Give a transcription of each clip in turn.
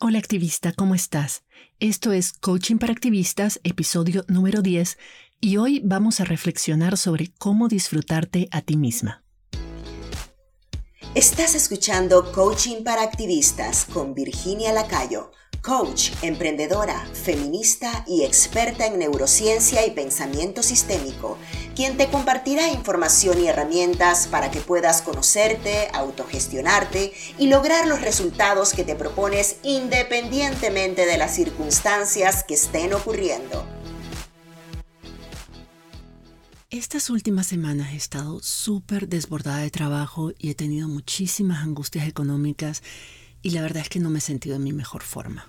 Hola activista, ¿cómo estás? Esto es Coaching para Activistas, episodio número 10, y hoy vamos a reflexionar sobre cómo disfrutarte a ti misma. Estás escuchando Coaching para Activistas con Virginia Lacayo coach, emprendedora, feminista y experta en neurociencia y pensamiento sistémico, quien te compartirá información y herramientas para que puedas conocerte, autogestionarte y lograr los resultados que te propones independientemente de las circunstancias que estén ocurriendo. Estas últimas semanas he estado súper desbordada de trabajo y he tenido muchísimas angustias económicas y la verdad es que no me he sentido en mi mejor forma.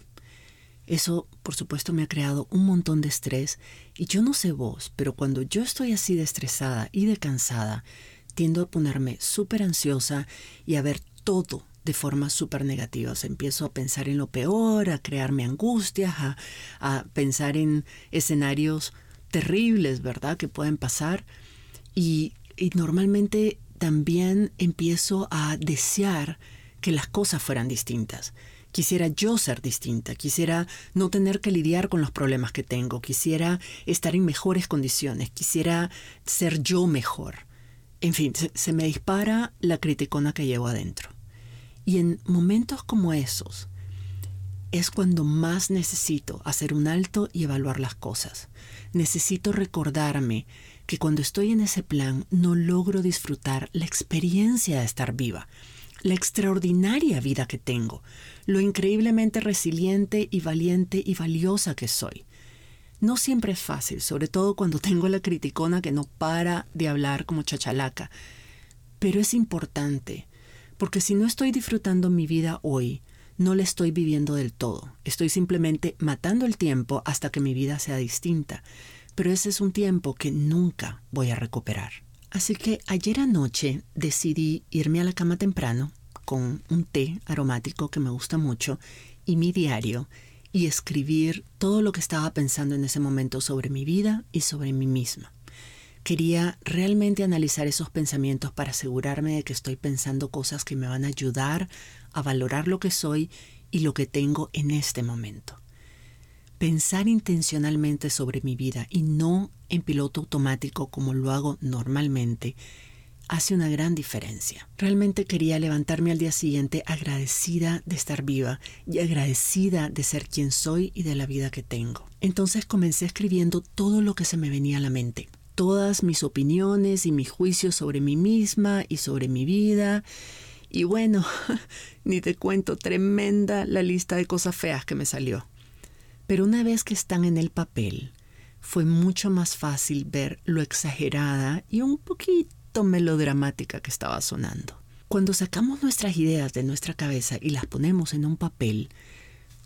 Eso, por supuesto, me ha creado un montón de estrés y yo no sé vos, pero cuando yo estoy así de estresada y de cansada, tiendo a ponerme súper ansiosa y a ver todo de forma súper negativa. empiezo a pensar en lo peor, a crearme angustias, a, a pensar en escenarios terribles, ¿verdad?, que pueden pasar. Y, y normalmente también empiezo a desear que las cosas fueran distintas. Quisiera yo ser distinta, quisiera no tener que lidiar con los problemas que tengo, quisiera estar en mejores condiciones, quisiera ser yo mejor. En fin, se, me dispara la criticona que llevo adentro. Y en momentos como esos es cuando más necesito hacer un alto y evaluar las cosas. Necesito recordarme que cuando estoy en ese plan no logro disfrutar la experiencia de estar viva la extraordinaria vida que tengo, lo increíblemente resiliente y valiente y valiosa que soy. No siempre es fácil, sobre todo cuando tengo la criticona que no para de hablar como chachalaca, pero es importante, porque si no estoy disfrutando mi vida hoy, no la estoy viviendo del todo, estoy simplemente matando el tiempo hasta que mi vida sea distinta, pero ese es un tiempo que nunca voy a recuperar. Así que ayer anoche decidí irme a la cama temprano con un té aromático que me gusta mucho y mi diario y escribir todo lo que estaba pensando en ese momento sobre mi vida y sobre mí misma. Quería realmente analizar esos pensamientos para asegurarme de que estoy pensando cosas que me van a ayudar a valorar lo que soy y lo que tengo en este momento. Pensar intencionalmente sobre mi vida y no en piloto automático como lo hago normalmente hace una gran diferencia. Realmente quería levantarme al día siguiente agradecida de estar viva y agradecida de ser quien soy y de la vida que tengo. Entonces comencé escribiendo todo lo que se me venía a la mente, todas mis opiniones y mis juicios sobre mí misma y sobre mi vida. Y bueno, ni te cuento, tremenda la lista de cosas feas que me salió. Pero una vez que están en el papel, fue mucho más fácil ver lo exagerada y un poquito melodramática que estaba sonando. Cuando sacamos nuestras ideas de nuestra cabeza y las ponemos en un papel,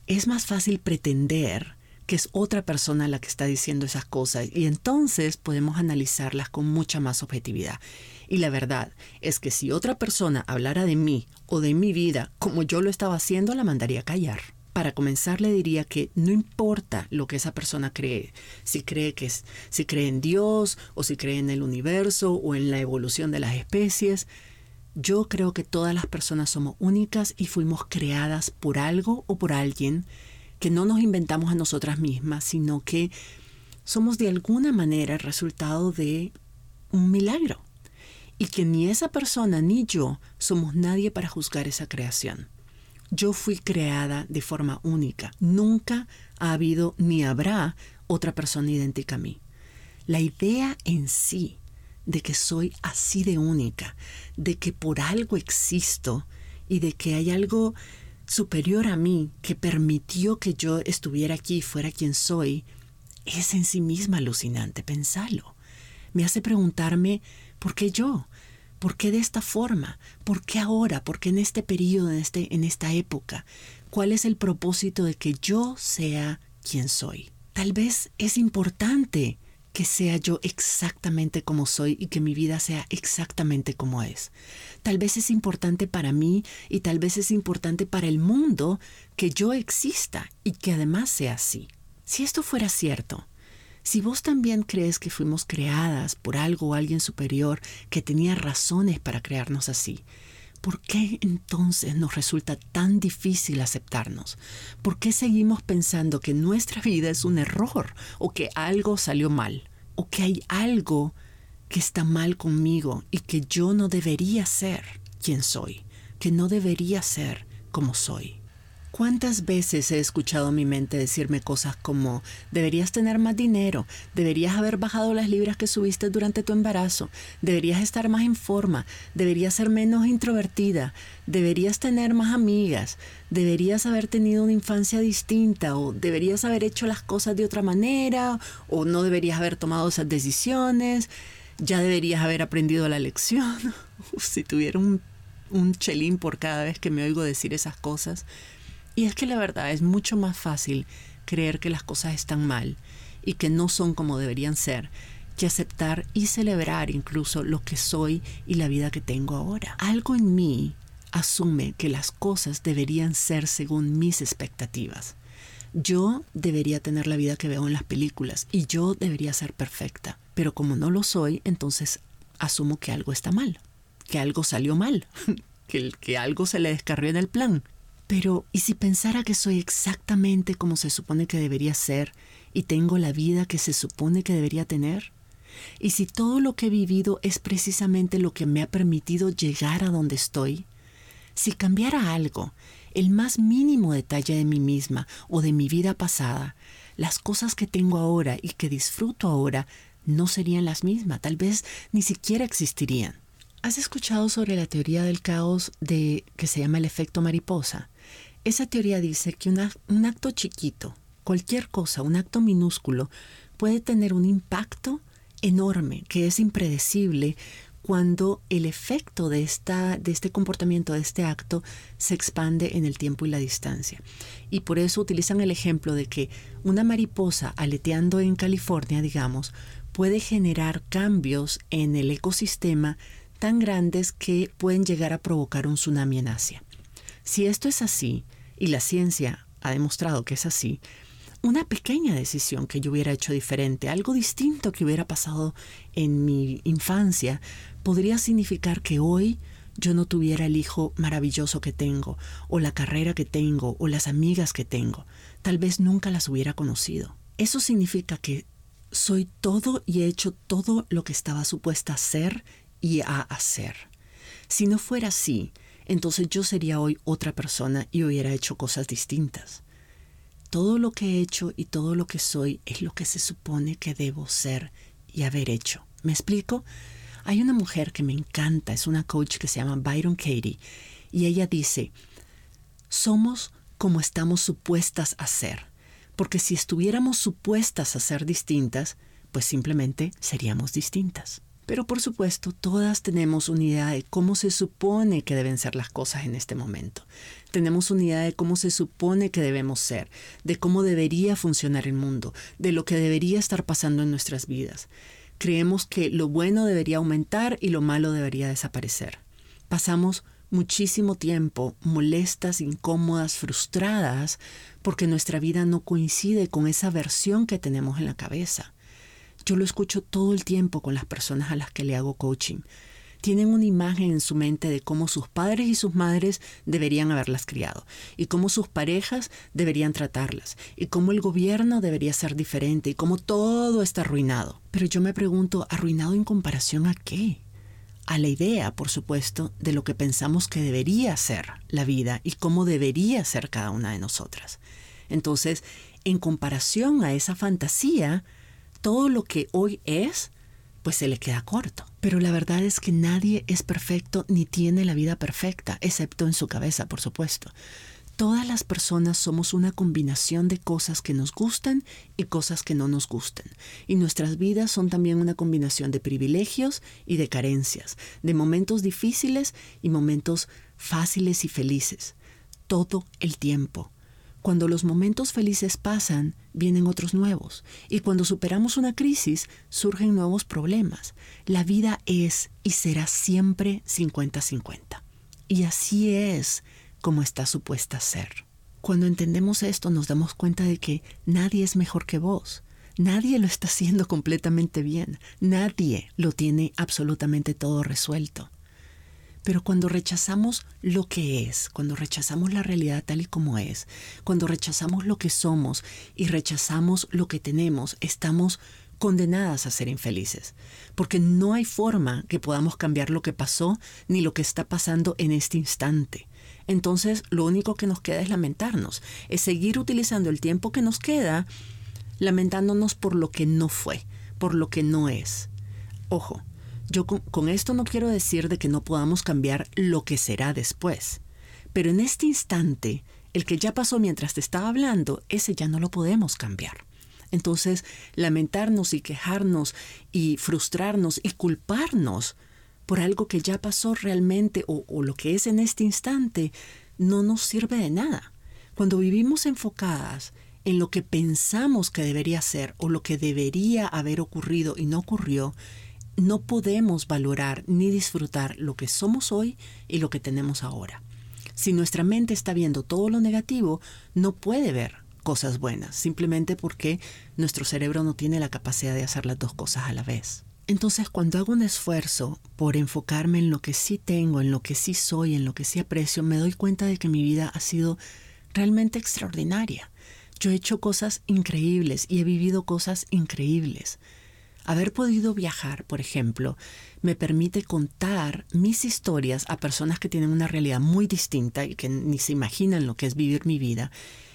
es más fácil pretender que es otra persona la que está diciendo esas cosas y entonces podemos analizarlas con mucha más objetividad. Y la verdad es que si otra persona hablara de mí o de mi vida como yo lo estaba haciendo, la mandaría a callar. Para comenzar le diría que no importa lo que esa persona cree, si cree que es, si cree en Dios o si cree en el universo o en la evolución de las especies, yo creo que todas las personas somos únicas y fuimos creadas por algo o por alguien que no nos inventamos a nosotras mismas, sino que somos de alguna manera el resultado de un milagro. Y que ni esa persona ni yo somos nadie para juzgar esa creación. Yo fui creada de forma única. Nunca ha habido ni habrá otra persona idéntica a mí. La idea en sí de que soy así de única, de que por algo existo y de que hay algo superior a mí que permitió que yo estuviera aquí y fuera quien soy, es en sí misma alucinante pensarlo. Me hace preguntarme, ¿por qué yo? ¿Por qué de esta forma? ¿Por qué ahora? ¿Por qué en este periodo, en, este, en esta época? ¿Cuál es el propósito de que yo sea quien soy? Tal vez es importante que sea yo exactamente como soy y que mi vida sea exactamente como es. Tal vez es importante para mí y tal vez es importante para el mundo que yo exista y que además sea así. Si esto fuera cierto, si vos también crees que fuimos creadas por algo o alguien superior que tenía razones para crearnos así, ¿por qué entonces nos resulta tan difícil aceptarnos? ¿Por qué seguimos pensando que nuestra vida es un error o que algo salió mal o que hay algo que está mal conmigo y que yo no debería ser quien soy, que no debería ser como soy? ¿Cuántas veces he escuchado a mi mente decirme cosas como, deberías tener más dinero, deberías haber bajado las libras que subiste durante tu embarazo, deberías estar más en forma, deberías ser menos introvertida, deberías tener más amigas, deberías haber tenido una infancia distinta o deberías haber hecho las cosas de otra manera o no deberías haber tomado esas decisiones, ya deberías haber aprendido la lección. si tuviera un, un chelín por cada vez que me oigo decir esas cosas. Y es que la verdad es mucho más fácil creer que las cosas están mal y que no son como deberían ser que aceptar y celebrar incluso lo que soy y la vida que tengo ahora. Algo en mí asume que las cosas deberían ser según mis expectativas. Yo debería tener la vida que veo en las películas y yo debería ser perfecta. Pero como no lo soy, entonces asumo que algo está mal, que algo salió mal, que, que algo se le descarrió en el plan. Pero, ¿y si pensara que soy exactamente como se supone que debería ser y tengo la vida que se supone que debería tener? ¿Y si todo lo que he vivido es precisamente lo que me ha permitido llegar a donde estoy? Si cambiara algo, el más mínimo detalle de mí misma o de mi vida pasada, las cosas que tengo ahora y que disfruto ahora no serían las mismas, tal vez ni siquiera existirían. ¿Has escuchado sobre la teoría del caos de que se llama el efecto mariposa? Esa teoría dice que un acto chiquito, cualquier cosa, un acto minúsculo, puede tener un impacto enorme, que es impredecible cuando el efecto de, esta, de este comportamiento, de este acto, se expande en el tiempo y la distancia. Y por eso utilizan el ejemplo de que una mariposa aleteando en California, digamos, puede generar cambios en el ecosistema tan grandes que pueden llegar a provocar un tsunami en Asia. Si esto es así, y la ciencia ha demostrado que es así, una pequeña decisión que yo hubiera hecho diferente, algo distinto que hubiera pasado en mi infancia, podría significar que hoy yo no tuviera el hijo maravilloso que tengo, o la carrera que tengo, o las amigas que tengo. Tal vez nunca las hubiera conocido. Eso significa que soy todo y he hecho todo lo que estaba supuesta a ser y a hacer. Si no fuera así, entonces yo sería hoy otra persona y hubiera hecho cosas distintas. Todo lo que he hecho y todo lo que soy es lo que se supone que debo ser y haber hecho. ¿Me explico? Hay una mujer que me encanta, es una coach que se llama Byron Katie, y ella dice, somos como estamos supuestas a ser, porque si estuviéramos supuestas a ser distintas, pues simplemente seríamos distintas. Pero por supuesto, todas tenemos una idea de cómo se supone que deben ser las cosas en este momento. Tenemos una idea de cómo se supone que debemos ser, de cómo debería funcionar el mundo, de lo que debería estar pasando en nuestras vidas. Creemos que lo bueno debería aumentar y lo malo debería desaparecer. Pasamos muchísimo tiempo molestas, incómodas, frustradas, porque nuestra vida no coincide con esa versión que tenemos en la cabeza. Yo lo escucho todo el tiempo con las personas a las que le hago coaching. Tienen una imagen en su mente de cómo sus padres y sus madres deberían haberlas criado, y cómo sus parejas deberían tratarlas, y cómo el gobierno debería ser diferente, y cómo todo está arruinado. Pero yo me pregunto, ¿arruinado en comparación a qué? a la idea, por supuesto, de lo que pensamos que debería ser la vida y cómo debería ser cada una de nosotras. Entonces, en comparación a esa fantasía, todo lo que hoy es, pues se le queda corto. Pero la verdad es que nadie es perfecto ni tiene la vida perfecta, excepto en su cabeza, por supuesto. Todas las personas somos una combinación de cosas que nos gustan y cosas que no nos gustan. Y nuestras vidas son también una combinación de privilegios y de carencias, de momentos difíciles y momentos fáciles y felices. Todo el tiempo. Cuando los momentos felices pasan, vienen otros nuevos. Y cuando superamos una crisis, surgen nuevos problemas. La vida es y será siempre 50-50. Y así es como está supuesta ser. Cuando entendemos esto nos damos cuenta de que nadie es mejor que vos. Nadie lo está haciendo completamente bien. Nadie lo tiene absolutamente todo resuelto. Pero cuando rechazamos lo que es, cuando rechazamos la realidad tal y como es, cuando rechazamos lo que somos y rechazamos lo que tenemos, estamos condenadas a ser infelices, porque no hay forma que podamos cambiar lo que pasó ni lo que está pasando en este instante. Entonces lo único que nos queda es lamentarnos, es seguir utilizando el tiempo que nos queda lamentándonos por lo que no fue, por lo que no es. Ojo, yo con, esto no quiero decir de que no podamos cambiar lo que será después, pero en este instante, el que ya pasó mientras te estaba hablando, ese ya no lo podemos cambiar. Entonces, lamentarnos y quejarnos y frustrarnos y culparnos por algo que ya pasó realmente o, lo que es en este instante, no nos sirve de nada. Cuando vivimos enfocadas en lo que pensamos que debería ser o lo que debería haber ocurrido y no ocurrió, no podemos valorar ni disfrutar lo que somos hoy y lo que tenemos ahora. Si nuestra mente está viendo todo lo negativo, no puede ver cosas buenas, simplemente porque nuestro cerebro no tiene la capacidad de hacer las dos cosas a la vez. Entonces, cuando hago un esfuerzo por enfocarme en lo que sí tengo, en lo que sí soy, en lo que sí aprecio, me doy cuenta de que mi vida ha sido realmente extraordinaria. Yo he hecho cosas increíbles y he vivido cosas increíbles. Haber podido viajar, por ejemplo, me permite contar mis historias a personas que tienen una realidad muy distinta y que ni se imaginan lo que es vivir mi vida.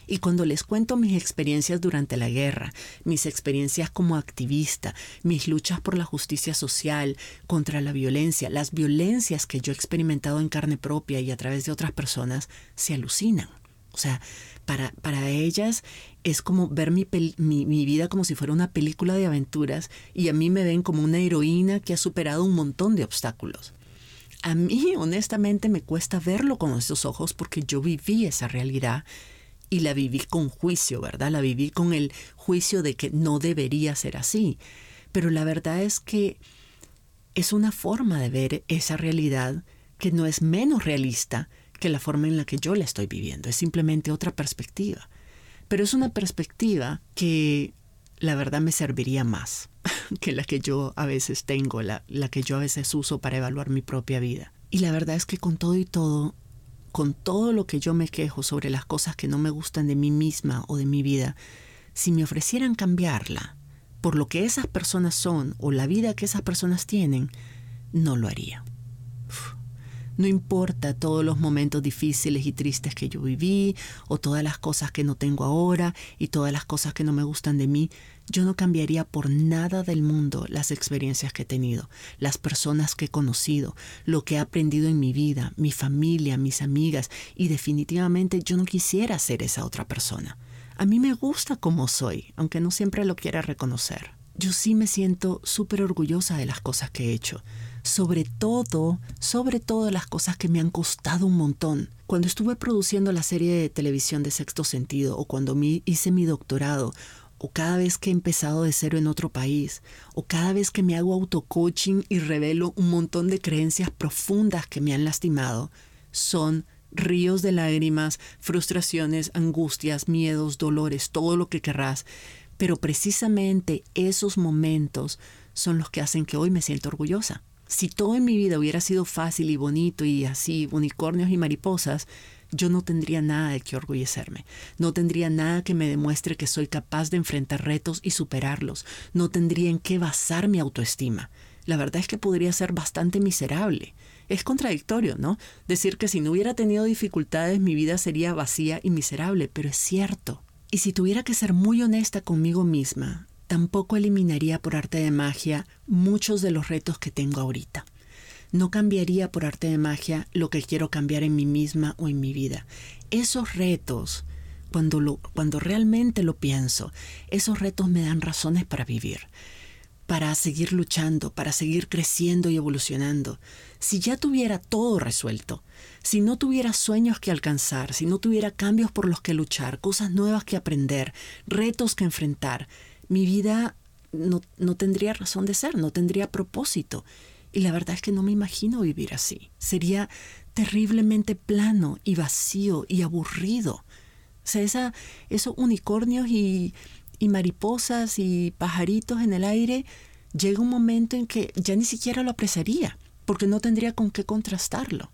Y cuando les cuento mis experiencias durante la guerra, mis experiencias como activista, mis luchas por la justicia social, contra la violencia, las violencias que yo he experimentado en carne propia y a través de otras personas, se alucinan. O sea, para, para ellas es como ver mi, mi, vida como si fuera una película de aventuras y a mí me ven como una heroína que ha superado un montón de obstáculos. A mí, honestamente, me cuesta verlo con esos ojos porque yo viví esa realidad y la viví con juicio, ¿verdad? La viví con el juicio de que no debería ser así. Pero la verdad es que es una forma de ver esa realidad que no es menos realista que la forma en la que yo la estoy viviendo. Es simplemente otra perspectiva. Pero es una perspectiva que la verdad me serviría más que la que yo a veces tengo, la, la que yo a veces uso para evaluar mi propia vida. Y la verdad es que con todo y todo, con todo lo que yo me quejo sobre las cosas que no me gustan de mí misma o de mi vida, si me ofrecieran cambiarla por lo que esas personas son o la vida que esas personas tienen, no lo haría. No importa todos los momentos difíciles y tristes que yo viví, o todas las cosas que no tengo ahora, y todas las cosas que no me gustan de mí, yo no cambiaría por nada del mundo las experiencias que he tenido, las personas que he conocido, lo que he aprendido en mi vida, mi familia, mis amigas, y definitivamente yo no quisiera ser esa otra persona. A mí me gusta como soy, aunque no siempre lo quiera reconocer. Yo sí me siento súper orgullosa de las cosas que he hecho sobre todo, sobre todo las cosas que me han costado un montón. Cuando estuve produciendo la serie de televisión de Sexto Sentido, o cuando hice mi doctorado, o cada vez que he empezado de cero en otro país, o cada vez que me hago autocoaching y revelo un montón de creencias profundas que me han lastimado, son ríos de lágrimas, frustraciones, angustias, miedos, dolores, todo lo que querrás. Pero precisamente esos momentos son los que hacen que hoy me siento orgullosa. Si todo en mi vida hubiera sido fácil y bonito y así, unicornios y mariposas, yo no tendría nada de qué orgullecerme. No tendría nada que me demuestre que soy capaz de enfrentar retos y superarlos. No tendría en qué basar mi autoestima. La verdad es que podría ser bastante miserable. Es contradictorio, ¿no? Decir que si no hubiera tenido dificultades mi vida sería vacía y miserable, pero es cierto. Y si tuviera que ser muy honesta conmigo misma, tampoco eliminaría por arte de magia muchos de los retos que tengo ahorita. No cambiaría por arte de magia lo que quiero cambiar en mí misma o en mi vida. Esos retos, cuando, lo, cuando realmente lo pienso, esos retos me dan razones para vivir, para seguir luchando, para seguir creciendo y evolucionando. Si ya tuviera todo resuelto, si no tuviera sueños que alcanzar, si no tuviera cambios por los que luchar, cosas nuevas que aprender, retos que enfrentar, mi vida no, no tendría razón de ser, no tendría propósito. Y la verdad es que no me imagino vivir así. Sería terriblemente plano y vacío y aburrido. O sea, esa, esos unicornios y, y mariposas y pajaritos en el aire, llega un momento en que ya ni siquiera lo apreciaría. porque no tendría con qué contrastarlo.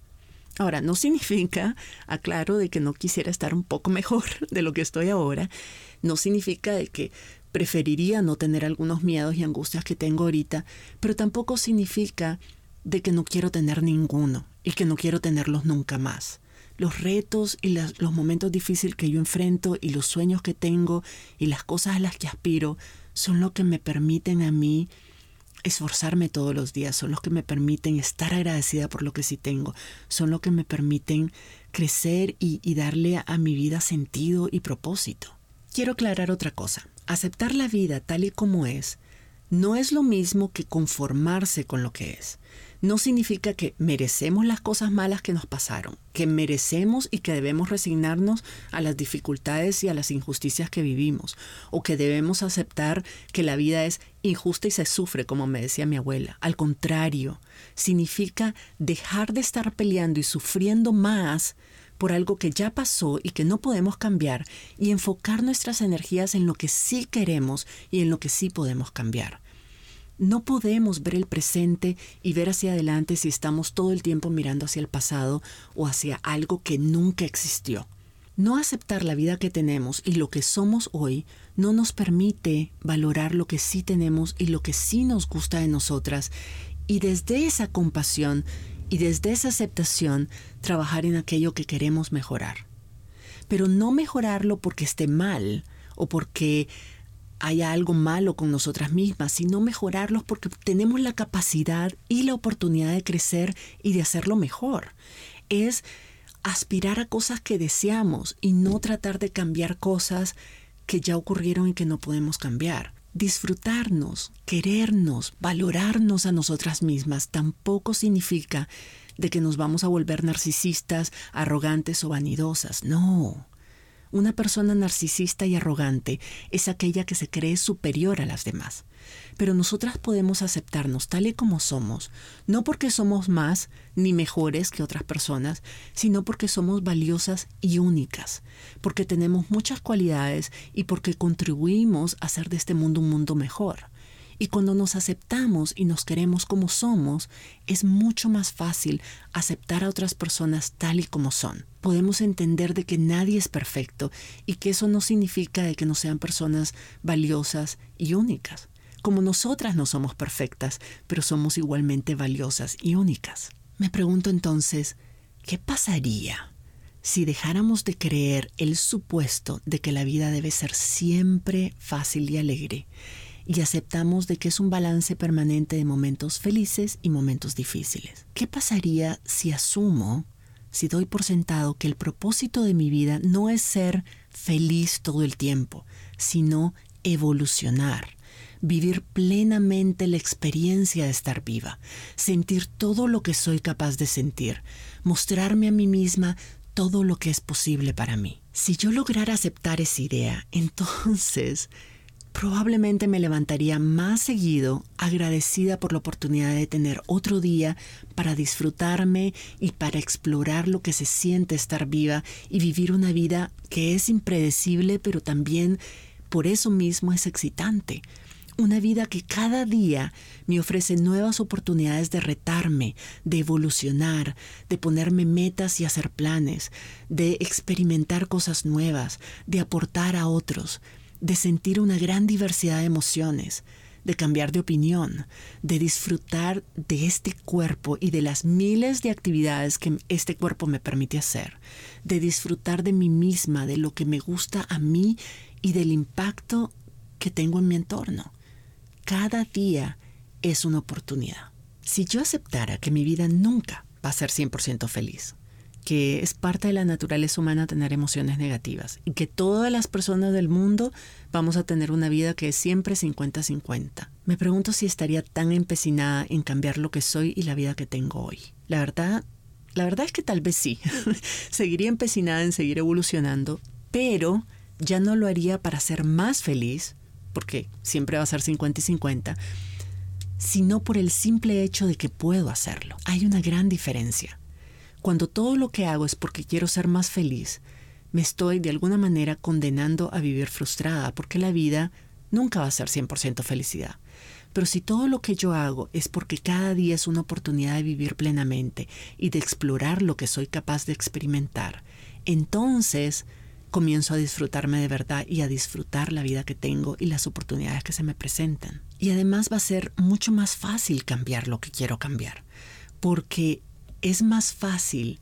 Ahora, no significa, aclaro, de que no quisiera estar un poco mejor de lo que estoy ahora, no significa de que preferiría no tener algunos miedos y angustias que tengo ahorita, pero tampoco significa de que no quiero tener ninguno y que no quiero tenerlos nunca más. Los retos y los momentos difíciles que yo enfrento y los sueños que tengo y las cosas a las que aspiro son lo que me permiten a mí esforzarme todos los días, son los que me permiten estar agradecida por lo que sí tengo, son los que me permiten crecer y darle a mi vida sentido y propósito. Quiero aclarar otra cosa. Aceptar la vida tal y como es no es lo mismo que conformarse con lo que es no significa que merecemos las cosas malas que nos pasaron, que merecemos y que debemos resignarnos a las dificultades y a las injusticias que vivimos, o que debemos aceptar que la vida es injusta y se sufre, como me decía mi abuela. Al contrario, significa dejar de estar peleando y sufriendo más por algo que ya pasó y que no podemos cambiar y enfocar nuestras energías en lo que sí queremos y en lo que sí podemos cambiar. No podemos ver el presente y ver hacia adelante si estamos todo el tiempo mirando hacia el pasado o hacia algo que nunca existió. No aceptar la vida que tenemos y lo que somos hoy no nos permite valorar lo que sí tenemos y lo que sí nos gusta de nosotras y desde esa compasión y desde esa aceptación trabajar en aquello que queremos mejorar. Pero no mejorarlo porque esté mal o porque haya algo malo con nosotras mismas, sino mejorarlos porque tenemos la capacidad y la oportunidad de crecer y de hacerlo mejor. Es aspirar a cosas que deseamos y no tratar de cambiar cosas que ya ocurrieron y que no podemos cambiar. Disfrutarnos, querernos, valorarnos a nosotras mismas tampoco significa de que nos vamos a volver narcisistas, arrogantes o vanidosas. No. Una persona narcisista y arrogante es aquella que se cree superior a las demás. Pero nosotras podemos aceptarnos tal y como somos, no porque somos más ni mejores que otras personas, sino porque somos valiosas y únicas, porque tenemos muchas cualidades y porque contribuimos a hacer de este mundo un mundo mejor. Y cuando nos aceptamos y nos queremos como somos, es mucho más fácil aceptar a otras personas tal y como son. Podemos entender de que nadie es perfecto y que eso no significa de que no sean personas valiosas y únicas. Como nosotras no somos perfectas, pero somos igualmente valiosas y únicas. Me pregunto entonces, ¿qué pasaría si dejáramos de creer el supuesto de que la vida debe ser siempre fácil y alegre y aceptamos de que es un balance permanente de momentos felices y momentos difíciles. ¿Qué pasaría si asumo, si doy por sentado que el propósito de mi vida no es ser feliz todo el tiempo, sino evolucionar? vivir plenamente la experiencia de estar viva, sentir todo lo que soy capaz de sentir, mostrarme a mí misma todo lo que es posible para mí. Si yo lograra aceptar esa idea, entonces probablemente me levantaría más seguido agradecida por la oportunidad de tener otro día para disfrutarme y para explorar lo que se siente estar viva y vivir una vida que es impredecible pero también por eso mismo es excitante. Una vida que cada día me ofrece nuevas oportunidades de retarme, de evolucionar, de ponerme metas y hacer planes, de experimentar cosas nuevas, de aportar a otros de sentir una gran diversidad de emociones, de cambiar de opinión, de disfrutar de este cuerpo y de las miles de actividades que este cuerpo me permite hacer, de disfrutar de mí misma, de lo que me gusta a mí y del impacto que tengo en mi entorno. Cada día es una oportunidad. Si yo aceptara que mi vida nunca va a ser 100% feliz, que es parte de la naturaleza humana tener emociones negativas y que todas las personas del mundo vamos a tener una vida que es siempre 50-50. Me pregunto si estaría tan empecinada en cambiar lo que soy y la vida que tengo hoy. La verdad, la verdad es que tal vez sí. Seguiría empecinada en seguir evolucionando, pero ya no lo haría para ser más feliz, porque siempre va a ser 50 y 50, sino por el simple hecho de que puedo hacerlo. Hay una gran diferencia. Cuando todo lo que hago es porque quiero ser más feliz, me estoy de alguna manera condenando a vivir frustrada, porque la vida nunca va a ser 100% felicidad. Pero si todo lo que yo hago es porque cada día es una oportunidad de vivir plenamente y de explorar lo que soy capaz de experimentar, entonces comienzo a disfrutarme de verdad y a disfrutar la vida que tengo y las oportunidades que se me presentan. Y además va a ser mucho más fácil cambiar lo que quiero cambiar, porque es más fácil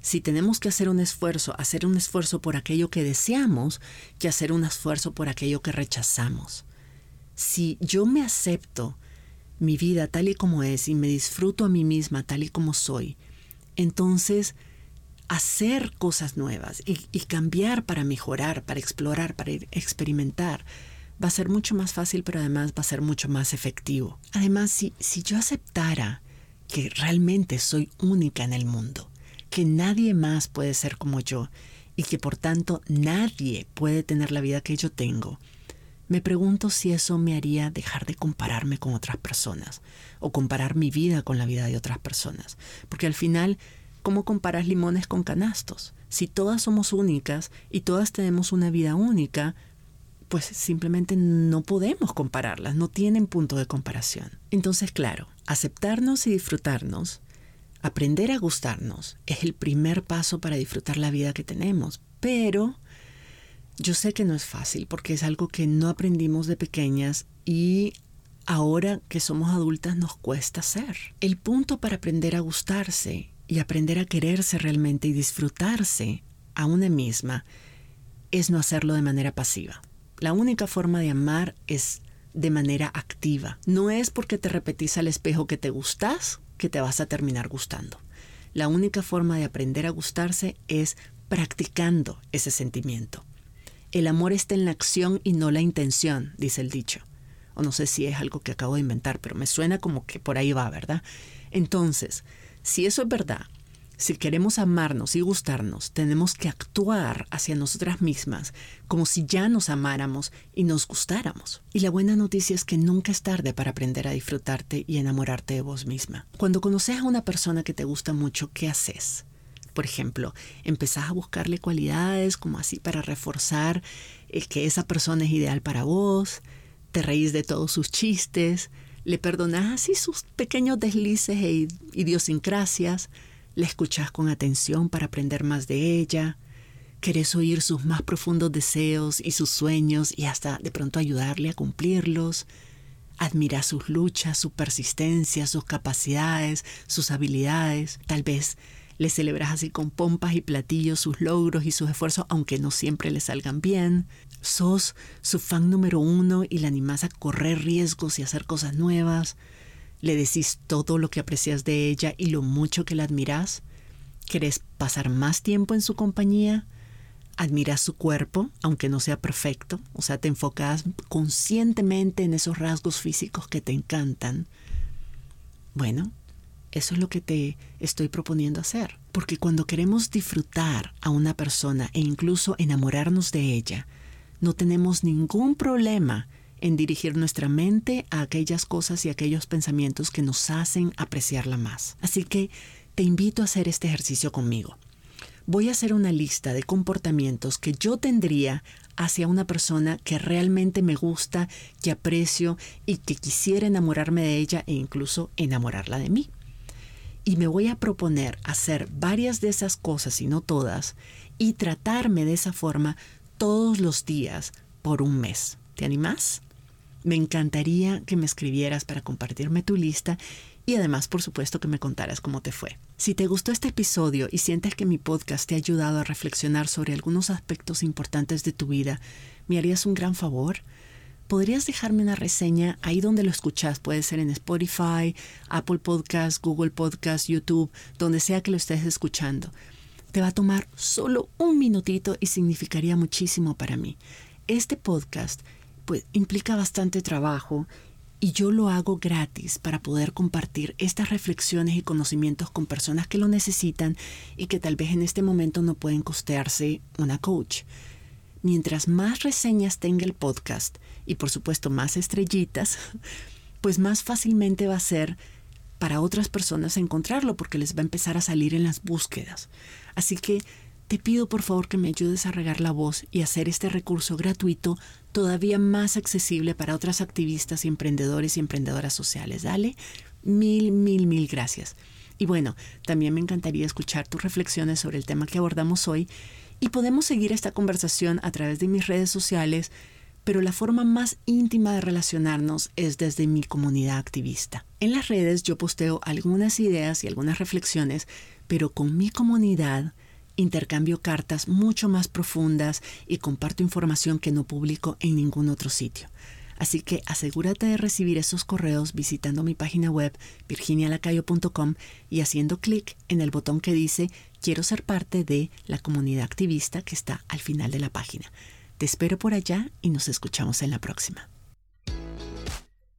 si tenemos que hacer un esfuerzo, hacer un esfuerzo por aquello que deseamos, que hacer un esfuerzo por aquello que rechazamos. Si yo me acepto mi vida tal y como es y me disfruto a mí misma tal y como soy, entonces hacer cosas nuevas y, cambiar para mejorar, para explorar, para experimentar, va a ser mucho más fácil, pero además va a ser mucho más efectivo. Además, si, si yo aceptara que realmente soy única en el mundo, que nadie más puede ser como yo y que por tanto nadie puede tener la vida que yo tengo, me pregunto si eso me haría dejar de compararme con otras personas o comparar mi vida con la vida de otras personas. Porque al final ¿Cómo comparas limones con canastos? Si todas somos únicas y todas tenemos una vida única, pues simplemente no podemos compararlas, no tienen punto de comparación. Entonces, claro, aceptarnos y disfrutarnos, aprender a gustarnos, es el primer paso para disfrutar la vida que tenemos. Pero yo sé que no es fácil porque es algo que no aprendimos de pequeñas y ahora que somos adultas nos cuesta hacer. El punto para aprender a gustarse y aprender a quererse realmente y disfrutarse a una misma es no hacerlo de manera pasiva. La única forma de amar es de manera activa. No es porque te repetís al espejo que te gustas que te vas a terminar gustando. La única forma de aprender a gustarse es practicando ese sentimiento. El amor está en la acción y no la intención, dice el dicho. O no sé si es algo que acabo de inventar, pero me suena como que por ahí va, ¿verdad? Entonces, si eso es verdad, si queremos amarnos y gustarnos, tenemos que actuar hacia nosotras mismas como si ya nos amáramos y nos gustáramos. Y la buena noticia es que nunca es tarde para aprender a disfrutarte y enamorarte de vos misma. Cuando conoces a una persona que te gusta mucho, ¿qué haces? Por ejemplo, empezás a buscarle cualidades como así para reforzar eh, que esa persona es ideal para vos, te reís de todos sus chistes, le perdonás así sus pequeños deslices e idiosincrasias, le escuchás con atención para aprender más de ella, querés oír sus más profundos deseos y sus sueños y hasta de pronto ayudarle a cumplirlos, admirás sus luchas, su persistencia, sus capacidades, sus habilidades, tal vez le celebras así con pompas y platillos sus logros y sus esfuerzos, aunque no siempre le salgan bien. Sos su fan número uno y le animás a correr riesgos y hacer cosas nuevas. Le decís todo lo que aprecias de ella y lo mucho que la admirás. ¿Querés pasar más tiempo en su compañía? admiras su cuerpo, aunque no sea perfecto, o sea, te enfocas conscientemente en esos rasgos físicos que te encantan. Bueno, eso es lo que te estoy proponiendo hacer. Porque cuando queremos disfrutar a una persona e incluso enamorarnos de ella, no tenemos ningún problema en dirigir nuestra mente a aquellas cosas y aquellos pensamientos que nos hacen apreciarla más. Así que te invito a hacer este ejercicio conmigo. Voy a hacer una lista de comportamientos que yo tendría hacia una persona que realmente me gusta, que aprecio y que quisiera enamorarme de ella e incluso enamorarla de mí y me voy a proponer hacer varias de esas cosas y no todas y tratarme de esa forma todos los días por un mes. ¿Te animas? Me encantaría que me escribieras para compartirme tu lista y además, por supuesto, que me contaras cómo te fue. Si te gustó este episodio y sientes que mi podcast te ha ayudado a reflexionar sobre algunos aspectos importantes de tu vida, ¿me harías un gran favor? ¿podrías dejarme una reseña ahí donde lo escuchas? Puede ser en Spotify, Apple Podcast, Google Podcast, YouTube, donde sea que lo estés escuchando. Te va a tomar solo un minutito y significaría muchísimo para mí. Este podcast pues implica bastante trabajo y yo lo hago gratis para poder compartir estas reflexiones y conocimientos con personas que lo necesitan y que tal vez en este momento no pueden costearse una coach mientras más reseñas tenga el podcast y por supuesto más estrellitas, pues más fácilmente va a ser para otras personas encontrarlo porque les va a empezar a salir en las búsquedas. Así que te pido por favor que me ayudes a regar la voz y hacer este recurso gratuito todavía más accesible para otras activistas y emprendedores y emprendedoras sociales. Dale, mil, mil, mil gracias. Y bueno, también me encantaría escuchar tus reflexiones sobre el tema que abordamos hoy y podemos seguir esta conversación a través de mis redes sociales, pero la forma más íntima de relacionarnos es desde mi comunidad activista. En las redes yo posteo algunas ideas y algunas reflexiones, pero con mi comunidad intercambio cartas mucho más profundas y comparto información que no publico en ningún otro sitio. Así que asegúrate de recibir esos correos visitando mi página web virginialacayo.com y haciendo clic en el botón que dice Quiero ser parte de la comunidad activista que está al final de la página. Te espero por allá y nos escuchamos en la próxima.